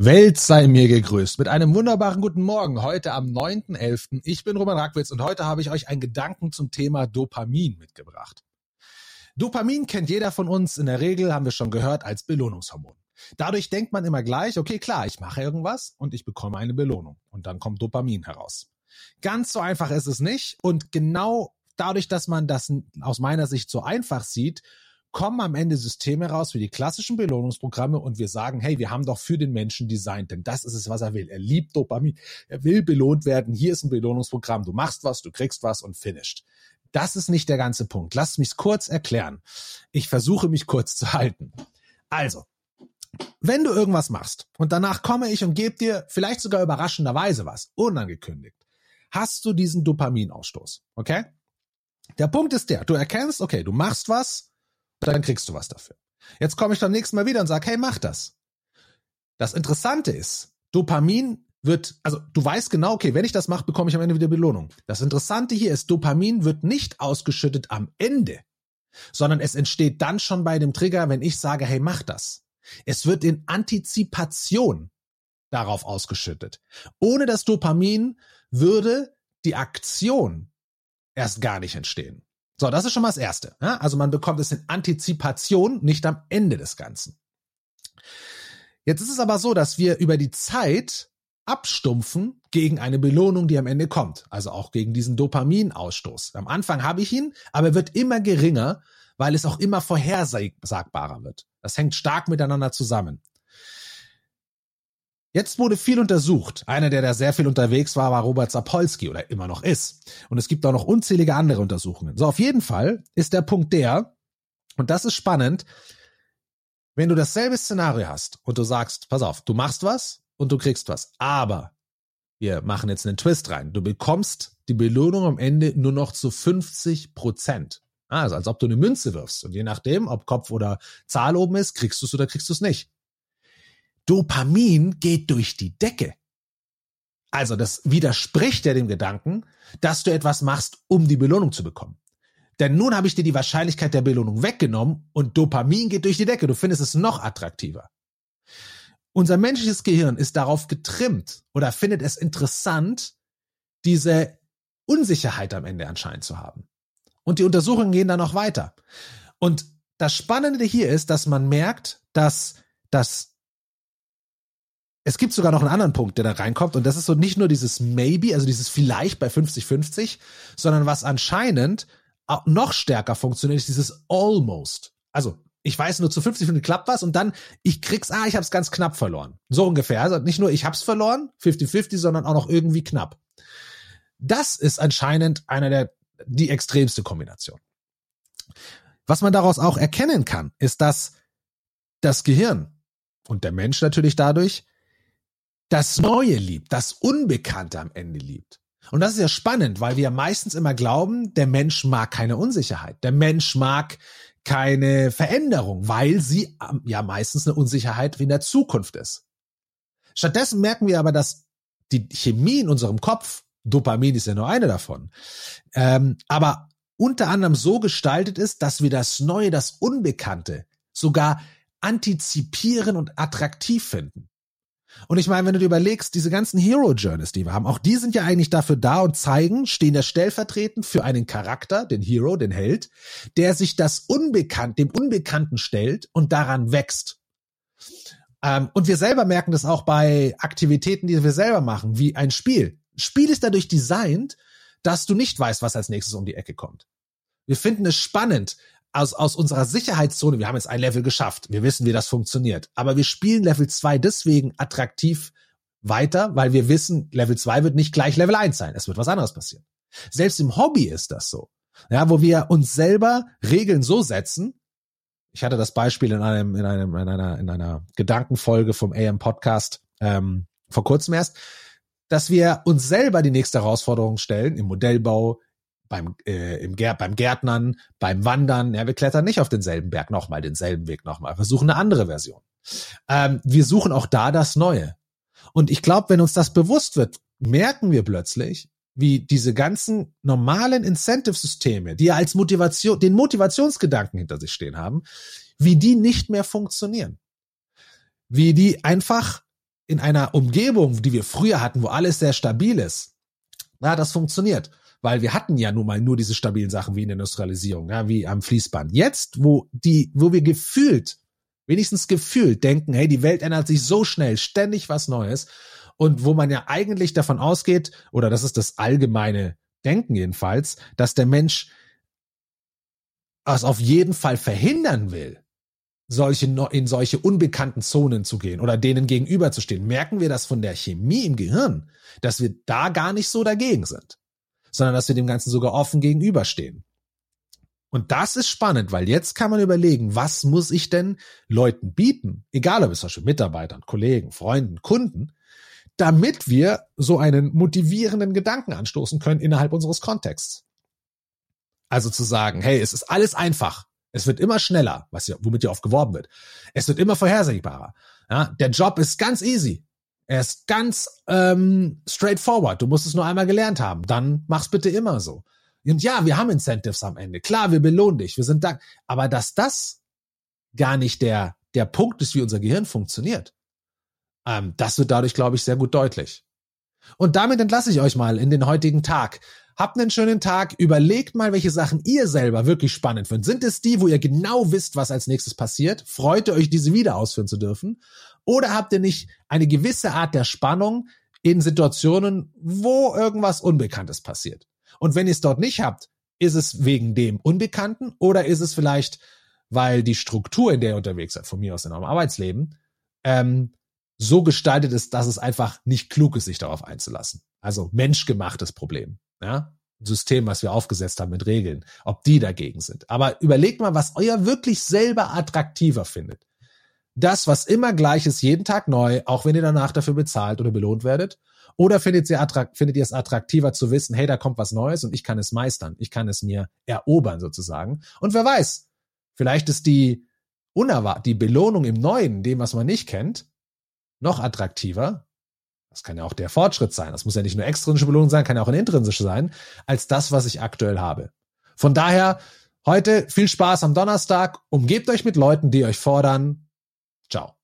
Welt sei mir gegrüßt mit einem wunderbaren guten Morgen heute am 9.11. Ich bin Roman Rackwitz und heute habe ich euch einen Gedanken zum Thema Dopamin mitgebracht. Dopamin kennt jeder von uns in der Regel, haben wir schon gehört, als Belohnungshormon. Dadurch denkt man immer gleich, okay, klar, ich mache irgendwas und ich bekomme eine Belohnung und dann kommt Dopamin heraus. Ganz so einfach ist es nicht und genau dadurch, dass man das aus meiner Sicht so einfach sieht, kommen am Ende Systeme raus wie die klassischen Belohnungsprogramme und wir sagen, hey, wir haben doch für den Menschen designt, denn das ist es, was er will. Er liebt Dopamin. Er will belohnt werden. Hier ist ein Belohnungsprogramm. Du machst was, du kriegst was und finished. Das ist nicht der ganze Punkt. Lass mich kurz erklären. Ich versuche mich kurz zu halten. Also, wenn du irgendwas machst und danach komme ich und gebe dir vielleicht sogar überraschenderweise was, unangekündigt, hast du diesen Dopaminausstoß. Okay? Der Punkt ist der, du erkennst, okay, du machst was, dann kriegst du was dafür. Jetzt komme ich beim nächsten Mal wieder und sage, hey, mach das. Das Interessante ist, Dopamin wird, also du weißt genau, okay, wenn ich das mache, bekomme ich am Ende wieder Belohnung. Das Interessante hier ist, Dopamin wird nicht ausgeschüttet am Ende, sondern es entsteht dann schon bei dem Trigger, wenn ich sage, hey, mach das. Es wird in Antizipation darauf ausgeschüttet. Ohne das Dopamin würde die Aktion erst gar nicht entstehen. So, das ist schon mal das Erste. Ja? Also man bekommt es in Antizipation, nicht am Ende des Ganzen. Jetzt ist es aber so, dass wir über die Zeit abstumpfen gegen eine Belohnung, die am Ende kommt. Also auch gegen diesen Dopaminausstoß. Am Anfang habe ich ihn, aber er wird immer geringer, weil es auch immer vorhersagbarer wird. Das hängt stark miteinander zusammen. Jetzt wurde viel untersucht. Einer, der da sehr viel unterwegs war, war Robert Sapolsky oder immer noch ist. Und es gibt auch noch unzählige andere Untersuchungen. So, auf jeden Fall ist der Punkt der, und das ist spannend, wenn du dasselbe Szenario hast und du sagst, pass auf, du machst was und du kriegst was, aber wir machen jetzt einen Twist rein. Du bekommst die Belohnung am Ende nur noch zu 50 Prozent. Also als ob du eine Münze wirfst. Und je nachdem, ob Kopf oder Zahl oben ist, kriegst du es oder kriegst du es nicht. Dopamin geht durch die Decke. Also das widerspricht ja dem Gedanken, dass du etwas machst, um die Belohnung zu bekommen. Denn nun habe ich dir die Wahrscheinlichkeit der Belohnung weggenommen und Dopamin geht durch die Decke. Du findest es noch attraktiver. Unser menschliches Gehirn ist darauf getrimmt oder findet es interessant, diese Unsicherheit am Ende anscheinend zu haben. Und die Untersuchungen gehen dann noch weiter. Und das Spannende hier ist, dass man merkt, dass das es gibt sogar noch einen anderen Punkt, der da reinkommt, und das ist so nicht nur dieses Maybe, also dieses vielleicht bei 50-50, sondern was anscheinend auch noch stärker funktioniert, ist dieses Almost. Also, ich weiß nur zu 50 Minuten klappt was und dann ich krieg's, ah, ich hab's ganz knapp verloren. So ungefähr. Also nicht nur ich hab's verloren, 50-50, sondern auch noch irgendwie knapp. Das ist anscheinend einer der, die extremste Kombination. Was man daraus auch erkennen kann, ist, dass das Gehirn und der Mensch natürlich dadurch das Neue liebt, das Unbekannte am Ende liebt. Und das ist ja spannend, weil wir meistens immer glauben, der Mensch mag keine Unsicherheit. Der Mensch mag keine Veränderung, weil sie ähm, ja meistens eine Unsicherheit wie in der Zukunft ist. Stattdessen merken wir aber, dass die Chemie in unserem Kopf, Dopamin ist ja nur eine davon, ähm, aber unter anderem so gestaltet ist, dass wir das Neue, das Unbekannte sogar antizipieren und attraktiv finden. Und ich meine, wenn du dir überlegst, diese ganzen Hero Journeys, die wir haben, auch die sind ja eigentlich dafür da und zeigen, stehen ja stellvertretend für einen Charakter, den Hero, den Held, der sich das Unbekannt, dem Unbekannten stellt und daran wächst. Ähm, und wir selber merken das auch bei Aktivitäten, die wir selber machen, wie ein Spiel. Spiel ist dadurch designt, dass du nicht weißt, was als nächstes um die Ecke kommt. Wir finden es spannend, aus, aus unserer Sicherheitszone, wir haben jetzt ein Level geschafft, wir wissen, wie das funktioniert, aber wir spielen Level 2 deswegen attraktiv weiter, weil wir wissen, Level 2 wird nicht gleich Level 1 sein, es wird was anderes passieren. Selbst im Hobby ist das so. Ja, wo wir uns selber Regeln so setzen. Ich hatte das Beispiel in einem, in einem, in einer, in einer Gedankenfolge vom AM Podcast ähm, vor kurzem erst, dass wir uns selber die nächste Herausforderung stellen im Modellbau, beim, äh, im Gär, beim Gärtnern, beim Wandern. Ja, wir klettern nicht auf denselben Berg nochmal, denselben Weg nochmal. Wir suchen eine andere Version. Ähm, wir suchen auch da das Neue. Und ich glaube, wenn uns das bewusst wird, merken wir plötzlich, wie diese ganzen normalen Incentive-Systeme, die ja als Motivation, den Motivationsgedanken hinter sich stehen haben, wie die nicht mehr funktionieren. Wie die einfach in einer Umgebung, die wir früher hatten, wo alles sehr stabil ist, na, das funktioniert. Weil wir hatten ja nun mal nur diese stabilen Sachen wie in der Industrialisierung, ja, wie am Fließband. Jetzt, wo die, wo wir gefühlt, wenigstens gefühlt denken, hey, die Welt ändert sich so schnell, ständig was Neues. Und wo man ja eigentlich davon ausgeht, oder das ist das allgemeine Denken jedenfalls, dass der Mensch es auf jeden Fall verhindern will, solche, in solche unbekannten Zonen zu gehen oder denen gegenüberzustehen, merken wir das von der Chemie im Gehirn, dass wir da gar nicht so dagegen sind, sondern dass wir dem Ganzen sogar offen gegenüberstehen. Und das ist spannend, weil jetzt kann man überlegen, was muss ich denn Leuten bieten, egal ob es zum Beispiel Mitarbeitern, Kollegen, Freunden, Kunden, damit wir so einen motivierenden Gedanken anstoßen können innerhalb unseres Kontexts. Also zu sagen, hey, es ist alles einfach. Es wird immer schneller, was ja, womit ja oft geworben wird. Es wird immer vorhersehbarer. Ja, der Job ist ganz easy. Er ist ganz ähm, straightforward. Du musst es nur einmal gelernt haben. Dann mach's bitte immer so. Und ja, wir haben Incentives am Ende. Klar, wir belohnen dich. Wir sind da. Aber dass das gar nicht der, der Punkt ist, wie unser Gehirn funktioniert, ähm, das wird dadurch, glaube ich, sehr gut deutlich. Und damit entlasse ich euch mal in den heutigen Tag. Habt einen schönen Tag. Überlegt mal, welche Sachen ihr selber wirklich spannend findet. Sind es die, wo ihr genau wisst, was als nächstes passiert? Freut ihr euch, diese wieder ausführen zu dürfen? Oder habt ihr nicht eine gewisse Art der Spannung in Situationen, wo irgendwas Unbekanntes passiert? Und wenn ihr es dort nicht habt, ist es wegen dem Unbekannten oder ist es vielleicht, weil die Struktur, in der ihr unterwegs seid, von mir aus in eurem Arbeitsleben, ähm, so gestaltet ist, dass es einfach nicht klug ist, sich darauf einzulassen. Also menschgemachtes Problem ja, System, was wir aufgesetzt haben mit Regeln, ob die dagegen sind. Aber überlegt mal, was euer wirklich selber attraktiver findet. Das, was immer gleich ist, jeden Tag neu, auch wenn ihr danach dafür bezahlt oder belohnt werdet. Oder findet ihr, findet ihr es attraktiver zu wissen, hey, da kommt was Neues und ich kann es meistern. Ich kann es mir erobern sozusagen. Und wer weiß, vielleicht ist die unerwartet, die Belohnung im Neuen, dem, was man nicht kennt, noch attraktiver das kann ja auch der Fortschritt sein. Das muss ja nicht nur extrinsische Belohnung sein, kann ja auch eine intrinsische sein, als das, was ich aktuell habe. Von daher, heute viel Spaß am Donnerstag. Umgebt euch mit Leuten, die euch fordern. Ciao.